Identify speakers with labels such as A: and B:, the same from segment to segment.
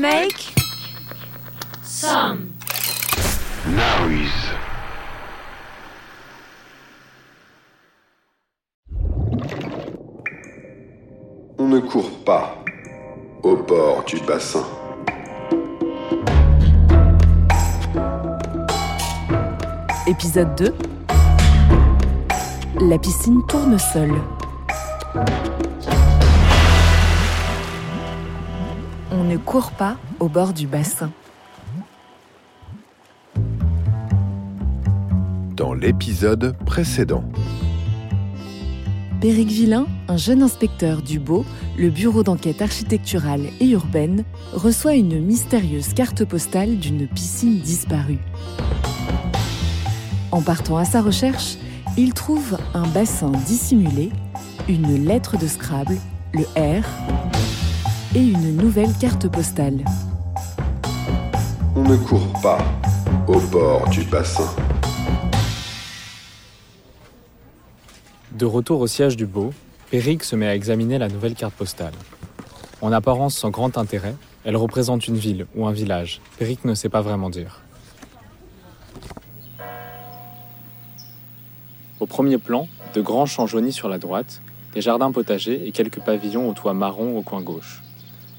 A: Make
B: some
C: noise. On ne court pas au bord du bassin.
A: Épisode 2 La piscine tourne seule. On ne court pas au bord du bassin.
C: Dans l'épisode précédent.
A: Péric Villain, un jeune inspecteur du Beau, le bureau d'enquête architecturale et urbaine, reçoit une mystérieuse carte postale d'une piscine disparue. En partant à sa recherche, il trouve un bassin dissimulé, une lettre de Scrabble, le R, et une nouvelle carte postale.
C: On ne court pas au bord du bassin.
D: De retour au siège du Beau, Péric se met à examiner la nouvelle carte postale. En apparence sans grand intérêt, elle représente une ville ou un village. Péric ne sait pas vraiment dire. Au premier plan, de grands champs jaunis sur la droite, des jardins potagers et quelques pavillons au toit marron au coin gauche.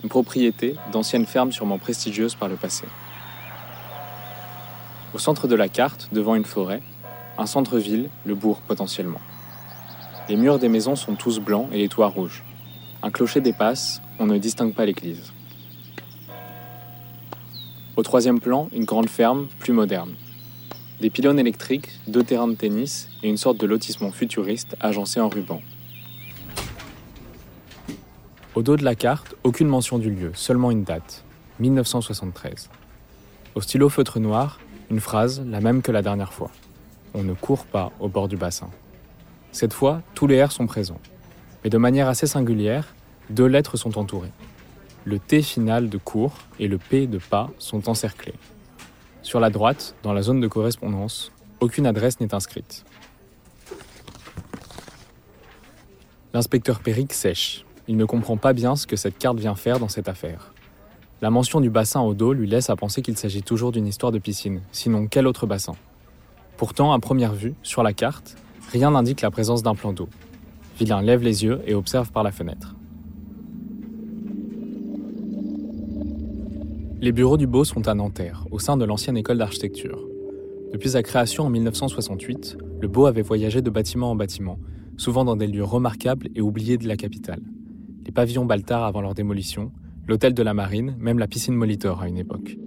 D: Une propriété d'ancienne ferme sûrement prestigieuse par le passé. Au centre de la carte, devant une forêt, un centre-ville, le bourg potentiellement. Les murs des maisons sont tous blancs et les toits rouges. Un clocher dépasse, on ne distingue pas l'église. Au troisième plan, une grande ferme, plus moderne. Des pylônes électriques, deux terrains de tennis et une sorte de lotissement futuriste agencé en ruban. Au dos de la carte, aucune mention du lieu, seulement une date, 1973. Au stylo feutre noir, une phrase, la même que la dernière fois. On ne court pas au bord du bassin. Cette fois, tous les R sont présents. Mais de manière assez singulière, deux lettres sont entourées. Le T final de cours et le P de pas sont encerclés. Sur la droite, dans la zone de correspondance, aucune adresse n'est inscrite. L'inspecteur Péric sèche. Il ne comprend pas bien ce que cette carte vient faire dans cette affaire. La mention du bassin au dos lui laisse à penser qu'il s'agit toujours d'une histoire de piscine, sinon quel autre bassin Pourtant, à première vue, sur la carte, Rien n'indique la présence d'un plan d'eau. Villain lève les yeux et observe par la fenêtre. Les bureaux du Beau sont à Nanterre, au sein de l'ancienne école d'architecture. Depuis sa création en 1968, le Beau avait voyagé de bâtiment en bâtiment, souvent dans des lieux remarquables et oubliés de la capitale. Les pavillons Baltard avant leur démolition, l'hôtel de la Marine, même la piscine Molitor à une époque.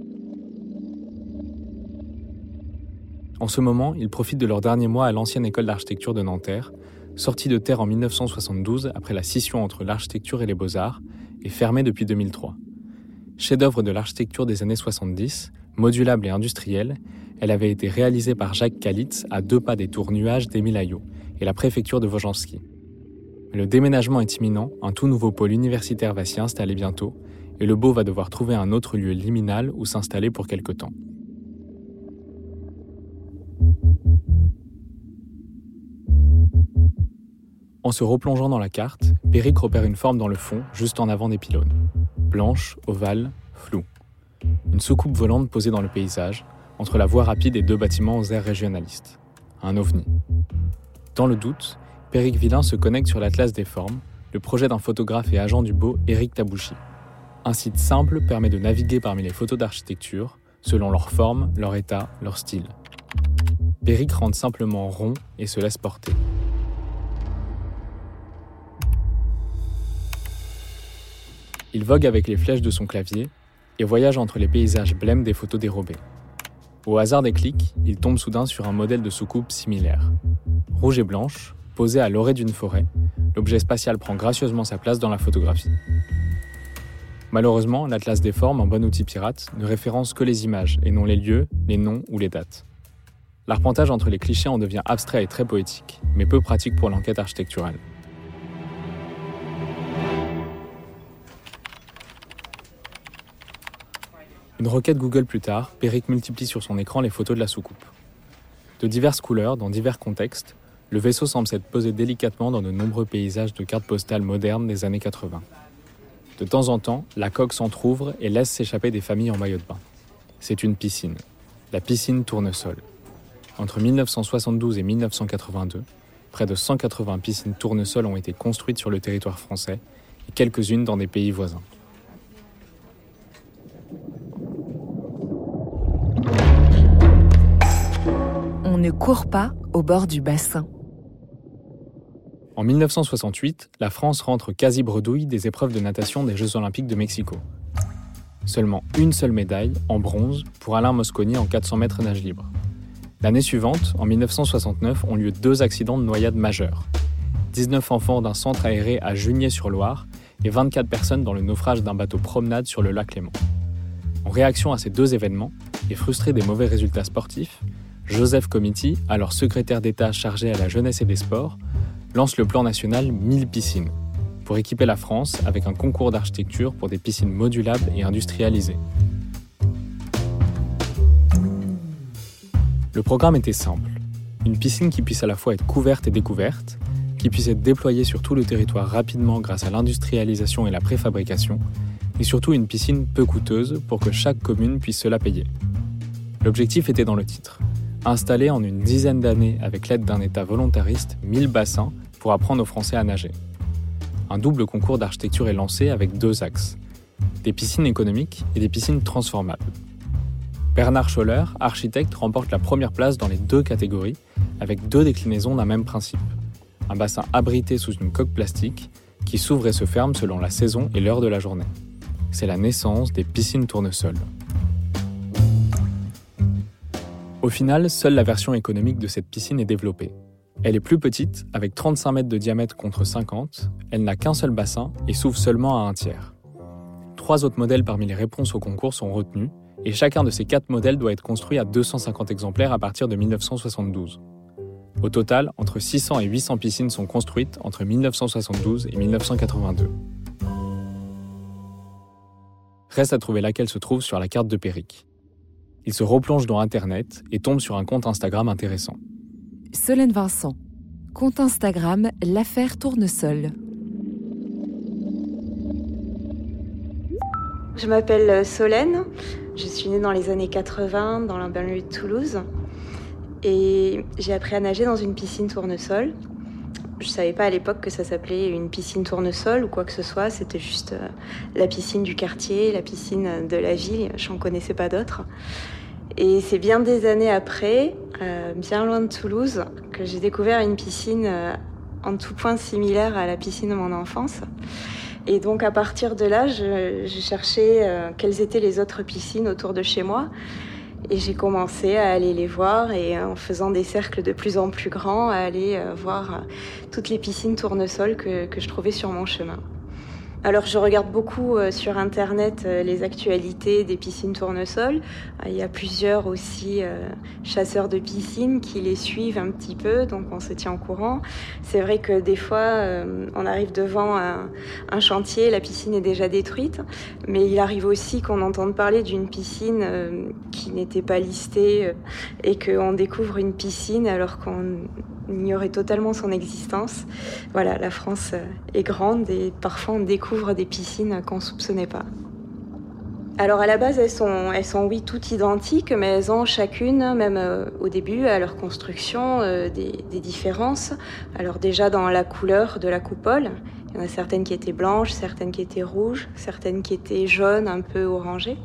D: En ce moment, ils profitent de leur dernier mois à l'ancienne école d'architecture de Nanterre, sortie de terre en 1972 après la scission entre l'architecture et les beaux-arts, et fermée depuis 2003. Chef-d'œuvre de l'architecture des années 70, modulable et industrielle, elle avait été réalisée par Jacques Kalitz à deux pas des tours nuages d'Émile Ayot et la préfecture de Vojanski. Le déménagement est imminent, un tout nouveau pôle universitaire va s'y installer bientôt, et le Beau va devoir trouver un autre lieu liminal où s'installer pour quelque temps. En se replongeant dans la carte, Péric repère une forme dans le fond, juste en avant des pylônes. Blanche, ovale, floue. Une soucoupe volante posée dans le paysage, entre la voie rapide et deux bâtiments aux airs régionalistes. Un ovni. Dans le doute, Péric Villain se connecte sur l'Atlas des formes, le projet d'un photographe et agent du beau Éric Tabouchi. Un site simple permet de naviguer parmi les photos d'architecture, selon leur forme, leur état, leur style. Péric rentre simplement rond et se laisse porter. Il vogue avec les flèches de son clavier et voyage entre les paysages blêmes des photos dérobées. Au hasard des clics, il tombe soudain sur un modèle de soucoupe similaire. Rouge et blanche, posée à l'orée d'une forêt, l'objet spatial prend gracieusement sa place dans la photographie. Malheureusement, l'Atlas des formes, un bon outil pirate, ne référence que les images et non les lieux, les noms ou les dates. L'arpentage entre les clichés en devient abstrait et très poétique, mais peu pratique pour l'enquête architecturale. Une requête Google plus tard, Péric multiplie sur son écran les photos de la soucoupe. De diverses couleurs, dans divers contextes, le vaisseau semble s'être posé délicatement dans de nombreux paysages de cartes postales modernes des années 80. De temps en temps, la coque s'entr'ouvre et laisse s'échapper des familles en maillot de bain. C'est une piscine, la piscine Tournesol. Entre 1972 et 1982, près de 180 piscines Tournesol ont été construites sur le territoire français et quelques-unes dans des pays voisins.
A: On ne court pas au bord du bassin.
D: En 1968, la France rentre quasi bredouille des épreuves de natation des Jeux Olympiques de Mexico. Seulement une seule médaille, en bronze, pour Alain Mosconi en 400 mètres nage libre. L'année suivante, en 1969, ont lieu deux accidents de noyade majeurs. 19 enfants d'un centre aéré à Junier-sur-Loire et 24 personnes dans le naufrage d'un bateau promenade sur le lac Léman. En réaction à ces deux événements, et frustré des mauvais résultats sportifs, Joseph Comiti, alors secrétaire d'État chargé à la jeunesse et des sports, lance le plan national 1000 piscines pour équiper la France avec un concours d'architecture pour des piscines modulables et industrialisées. Le programme était simple. Une piscine qui puisse à la fois être couverte et découverte, qui puisse être déployée sur tout le territoire rapidement grâce à l'industrialisation et la préfabrication, et surtout une piscine peu coûteuse pour que chaque commune puisse se la payer. L'objectif était dans le titre. Installer en une dizaine d'années avec l'aide d'un État volontariste 1000 bassins pour apprendre aux Français à nager. Un double concours d'architecture est lancé avec deux axes. Des piscines économiques et des piscines transformables. Bernard Scholler, architecte, remporte la première place dans les deux catégories, avec deux déclinaisons d'un même principe. Un bassin abrité sous une coque plastique qui s'ouvre et se ferme selon la saison et l'heure de la journée. C'est la naissance des piscines tournesol. Au final, seule la version économique de cette piscine est développée. Elle est plus petite, avec 35 mètres de diamètre contre 50, elle n'a qu'un seul bassin et s'ouvre seulement à un tiers. Trois autres modèles parmi les réponses au concours sont retenus, et chacun de ces quatre modèles doit être construit à 250 exemplaires à partir de 1972. Au total, entre 600 et 800 piscines sont construites entre 1972 et 1982. Reste à trouver laquelle se trouve sur la carte de Péric. Il se replonge dans Internet et tombe sur un compte Instagram intéressant.
A: Solène Vincent. Compte Instagram L'affaire Tournesol.
E: Je m'appelle Solène. Je suis née dans les années 80 dans la banlieue de Toulouse. Et j'ai appris à nager dans une piscine tournesol. Je savais pas à l'époque que ça s'appelait une piscine tournesol ou quoi que ce soit. C'était juste euh, la piscine du quartier, la piscine de la ville. J'en connaissais pas d'autres. Et c'est bien des années après, euh, bien loin de Toulouse, que j'ai découvert une piscine euh, en tout point similaire à la piscine de mon enfance. Et donc à partir de là, je, je cherchais euh, quelles étaient les autres piscines autour de chez moi. Et j'ai commencé à aller les voir et en faisant des cercles de plus en plus grands, à aller voir toutes les piscines tournesol que, que je trouvais sur mon chemin. Alors je regarde beaucoup euh, sur internet euh, les actualités des piscines tournesol. Euh, il y a plusieurs aussi chasseurs de piscines qui les suivent un petit peu, donc on se tient au courant. C'est vrai que des fois on arrive devant un, un, chantier, la piscine est déjà détruite, mais il arrive aussi qu'on entende parler d'une piscine qui n'était pas listée et qu'on découvre une piscine alors qu'on ignorait totalement son existence. Voilà, la France est grande et parfois on découvre des piscines qu'on ne soupçonnait pas. Alors à la base, elles sont, elles sont oui toutes identiques, mais elles ont chacune, même euh, au début, à leur construction, euh, des, des, différences. Alors déjà dans la couleur de la coupole, il y en a certaines qui étaient blanches, certaines qui étaient rouges, certaines qui étaient jaunes, un peu orangées.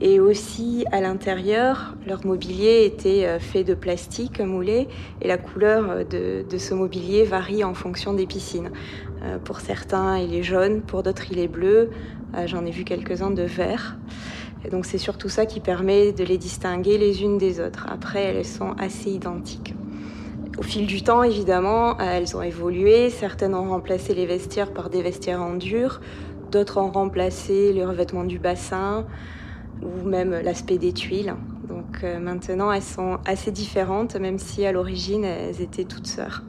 E: Et aussi à l'intérieur, leur mobilier était euh, fait de plastique moulé et la couleur de, de ce mobilier varie en fonction des piscines. Euh, pour certains, il est jaune, pour d'autres, il est bleu. Euh, j'en ai vu quelques-uns de vert. Donc c'est surtout ça qui permet de les distinguer les unes des autres. Après, elles sont assez identiques. Au fil du temps, évidemment, elles ont évolué. Certaines ont remplacé les vestiaires par des vestiaires en dur. D'autres ont remplacé les revêtements du bassin ou même l'aspect des tuiles. Donc euh, maintenant, elles sont assez différentes, même si à l'origine, elles étaient toutes sœurs.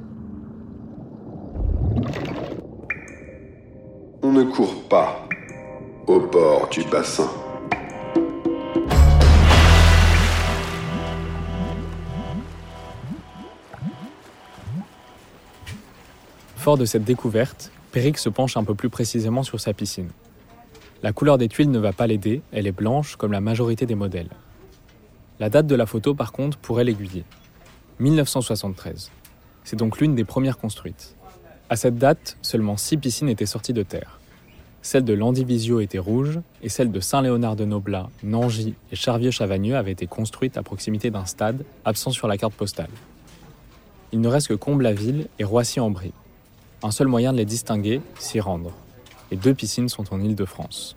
C: On ne court pas au bord du bassin.
D: Fort de cette découverte, Péric se penche un peu plus précisément sur sa piscine. La couleur des tuiles ne va pas l'aider, elle est blanche comme la majorité des modèles. La date de la photo, par contre, pourrait l'aiguiller. 1973. C'est donc l'une des premières construites. À cette date, seulement six piscines étaient sorties de terre. Celle de Landivisio était rouge et celle de Saint-Léonard de Noblat, Nangy et Charvieux-Chavagneux avait été construite à proximité d'un stade absent sur la carte postale. Il ne reste que Comble-la-Ville et Roissy-en-Brie. Un seul moyen de les distinguer, s'y rendre. Les deux piscines sont en Île-de-France.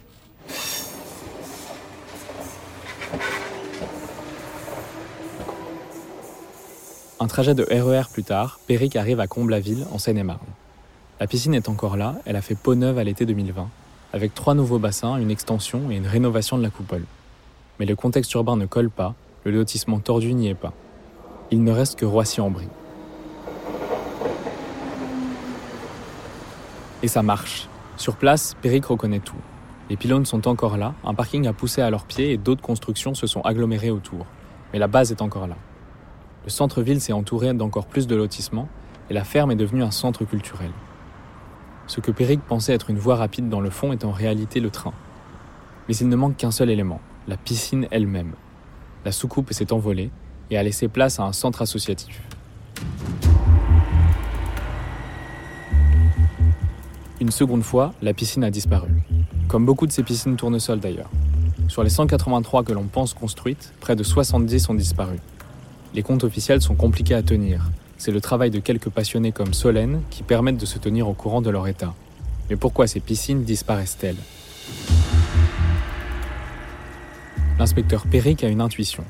D: Un trajet de RER plus tard, Péric arrive à Comble-la-Ville, en Seine-et-Marne. La piscine est encore là, elle a fait peau neuve à l'été 2020, avec trois nouveaux bassins, une extension et une rénovation de la coupole. Mais le contexte urbain ne colle pas, le lotissement tordu n'y est pas. Il ne reste que Roissy-en-Brie. Et ça marche. Sur place, Péric reconnaît tout. Les pylônes sont encore là, un parking a poussé à leurs pieds et d'autres constructions se sont agglomérées autour. Mais la base est encore là. Le centre-ville s'est entouré d'encore plus de lotissements et la ferme est devenue un centre culturel. Ce que Péric pensait être une voie rapide dans le fond est en réalité le train. Mais il ne manque qu'un seul élément, la piscine elle-même. La soucoupe s'est envolée et a laissé place à un centre associatif. Une seconde fois, la piscine a disparu. Comme beaucoup de ces piscines tournesols d'ailleurs. Sur les 183 que l'on pense construites, près de 70 ont disparu. Les comptes officiels sont compliqués à tenir. C'est le travail de quelques passionnés comme Solène qui permettent de se tenir au courant de leur état. Mais pourquoi ces piscines disparaissent-elles? L'inspecteur Péric a une intuition.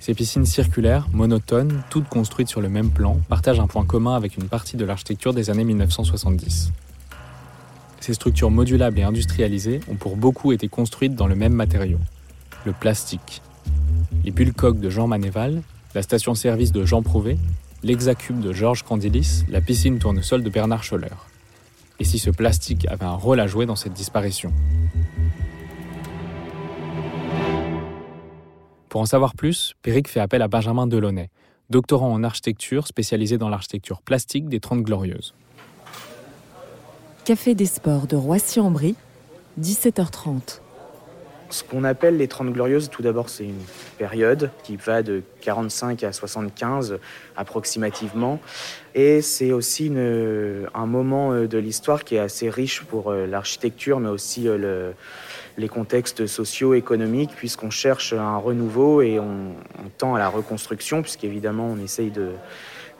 D: Ces piscines circulaires, monotones, toutes construites sur le même plan, partagent un point commun avec une partie de l'architecture des années 1970. Ces structures modulables et industrialisées ont pour beaucoup été construites dans le même matériau, le plastique. Les bulles de Jean Manéval, la station-service de Jean Prouvé, l'Hexacube de Georges Candilis, la piscine tournesol de Bernard Scholler. Et si ce plastique avait un rôle à jouer dans cette disparition? Pour en savoir plus, Péric fait appel à Benjamin Delaunay, doctorant en architecture spécialisé dans l'architecture plastique des Trente Glorieuses.
A: Café des Sports de Roissy-en-Brie, 17h30.
F: Ce qu'on appelle les Trente Glorieuses, tout d'abord, c'est une période qui va de 45 à 75 approximativement. Et c'est aussi un moment euh, de l'histoire qui est assez riche pour euh, l'architecture, mais aussi euh, les contextes socio-économiques, puisqu'on cherche un renouveau et on, on tend à la reconstruction, puisqu'évidemment, on essaye de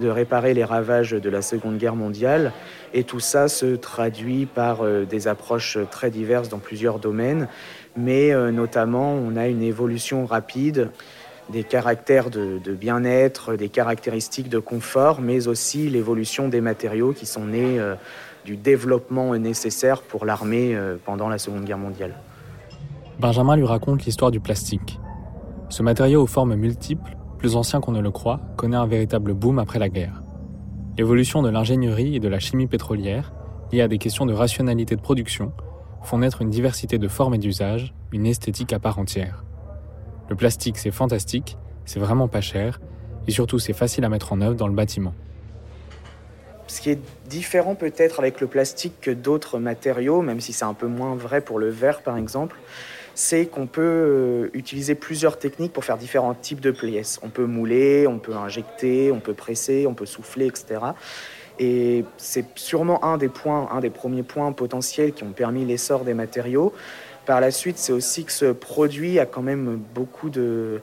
F: de réparer les ravages de la Seconde Guerre mondiale. Et tout ça se traduit par des approches très diverses dans plusieurs domaines mais euh, notamment on a une évolution rapide des caractères de, bien-être, des caractéristiques de confort, mais aussi l'évolution des matériaux qui sont nés euh, du développement nécessaire pour l'armée euh, pendant la Seconde Guerre mondiale.
D: Benjamin lui raconte l'histoire du plastique. Ce matériau aux formes multiples, plus ancien qu'on ne le croit, connaît un véritable boom après la guerre. L'évolution de l'ingénierie et de la chimie pétrolière, liée à des questions de rationalité de production, font naître une diversité de formes et d'usages, une esthétique à part entière. Le plastique, c'est fantastique, c'est vraiment pas cher, et surtout c'est facile à mettre en œuvre dans le bâtiment.
F: Ce qui est différent peut-être avec le plastique que d'autres matériaux, même si c'est un peu moins vrai pour le verre par exemple, c'est qu'on peut euh, utiliser plusieurs techniques pour faire différents types de pièces. On peut mouler, on peut injecter, on peut presser, on peut souffler, etc. Et c'est sûrement un des points, un des premiers points potentiels qui ont permis l'essor des matériaux. Par la suite, c'est aussi que ce produit a quand même beaucoup de,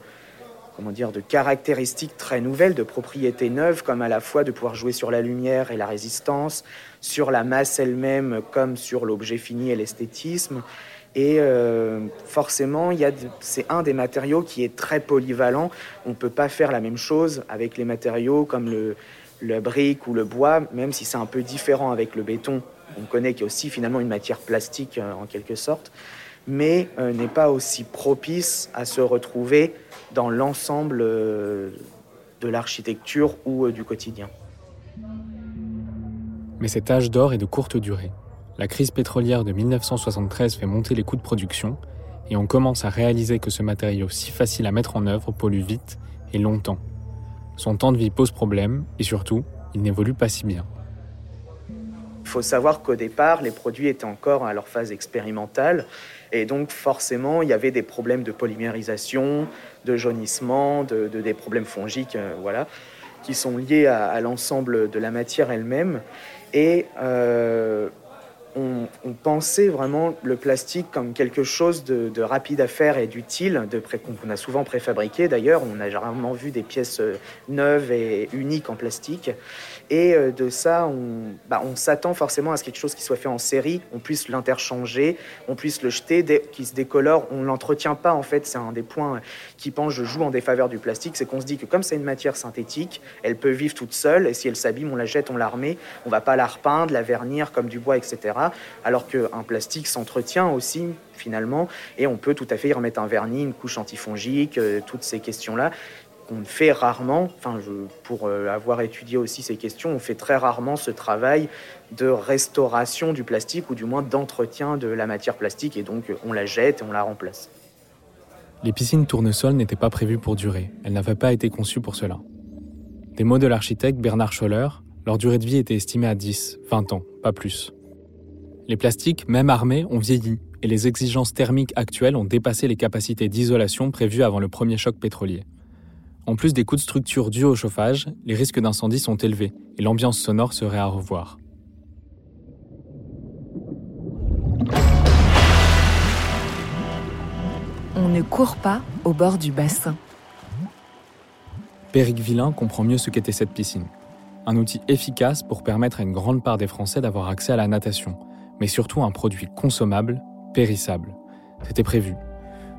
F: comment dire, de caractéristiques très nouvelles, de propriétés neuves, comme à la fois de pouvoir jouer sur la lumière et la résistance, sur la masse elle-même, comme sur l'objet fini et l'esthétisme. Et euh, forcément, c'est un des matériaux qui est très polyvalent. On ne peut pas faire la même chose avec les matériaux comme le, le brique ou le bois, même si c'est un peu différent avec le béton, on connaît qu'il y a aussi finalement une matière plastique euh, en quelque sorte, mais euh, n'est pas aussi propice à se retrouver dans l'ensemble euh, de l'architecture ou du quotidien.
D: Mais cet âge d'or est de courte durée. La crise pétrolière de 1973 fait monter les coûts de production et on commence à réaliser que ce matériau si facile à mettre en œuvre pollue vite et longtemps. Son temps de vie pose problème et surtout, il n'évolue pas si bien.
F: Il faut savoir qu'au départ, les produits étaient encore à leur phase expérimentale. Et donc, forcément, il y avait des problèmes de polymérisation, de jaunissement, de, des problèmes fongiques, euh, voilà, qui sont liés à, l'ensemble de la matière elle-même. Et euh, on, pensait vraiment le plastique comme quelque chose de, rapide à faire et d'utile, qu'on a souvent préfabriqué d'ailleurs. On a rarement vu des pièces euh, neuves et uniques en plastique. Et euh, de ça, bah, on, s'attend forcément à ce quelque chose qui soit fait en série, on puisse l'interchanger, on puisse le jeter, qui se décolore. On l'entretient pas en fait. C'est un des points qui pense je joue en défaveur du plastique, c'est qu'on se dit que comme c'est une matière synthétique, elle peut vivre toute seule. Et si elle s'abîme, on la jette, on la remet. On va pas la repeindre, la vernir comme du bois, etc. Alors qu'un plastique s'entretient aussi finalement, et on peut tout à fait y remettre un vernis, une couche antifongique, euh, toutes ces questions-là qu'on fait rarement, enfin, pour euh, avoir étudié aussi ces questions, on fait très rarement ce travail de restauration du plastique ou du moins d'entretien de la matière plastique et donc on la jette et on la remplace.
D: Les piscines tournesol n'étaient pas prévues pour durer, elles n'avaient pas été conçues pour cela. Des mots de l'architecte Bernard Scholler, leur durée de vie était estimée à 10, 20 ans, pas plus. Les plastiques, même armés, ont vieilli et les exigences thermiques actuelles ont dépassé les capacités d'isolation prévues avant le premier choc pétrolier. En plus des coûts de structure dus au chauffage, les risques d'incendie sont élevés et l'ambiance sonore serait à revoir.
A: On ne court pas au bord du bassin.
D: Péric Villain comprend mieux ce qu'était cette piscine. Un outil efficace pour permettre à une grande part des Français d'avoir accès à la natation, mais surtout un produit consommable, périssable. C'était prévu.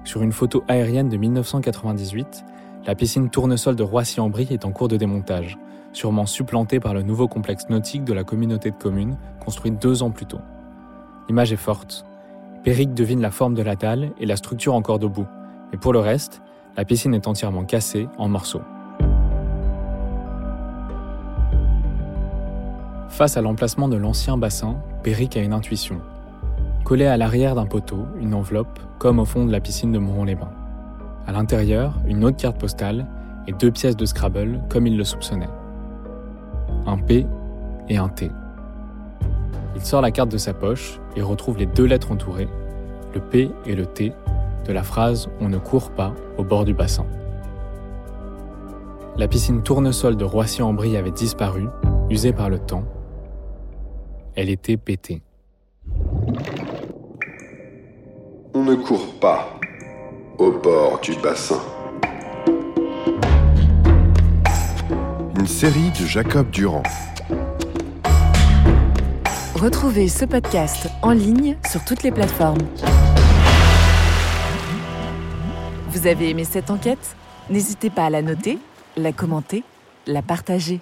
D: Sur une photo aérienne de 1998, la piscine Tournesol de Roissy-en-Brie est en cours de démontage, sûrement supplantée par le nouveau complexe nautique de la communauté de communes, construit deux ans plus tôt. L'image est forte. Péric devine la forme de la dalle et la structure encore debout, mais pour le reste, la piscine est entièrement cassée en morceaux. Face à l'emplacement de l'ancien bassin, Péric a une intuition. Coller à l'arrière d'un poteau une enveloppe, comme au fond de la piscine de Moron-les-Bains. À l'intérieur, une autre carte postale et deux pièces de Scrabble comme il le soupçonnait. Un P et un T. Il sort la carte de sa poche et retrouve les deux lettres entourées, le P et le T, de la phrase On ne court pas au bord du bassin. La piscine tournesol de Roissy-en-Brie avait disparu, usée par le temps. Elle était pétée.
C: On ne court pas au bord du bassin.
G: Une série de Jacob Durand.
A: Retrouvez ce podcast en ligne sur toutes les plateformes. Vous avez aimé cette enquête? N'hésitez pas à la noter, la commenter, la partager.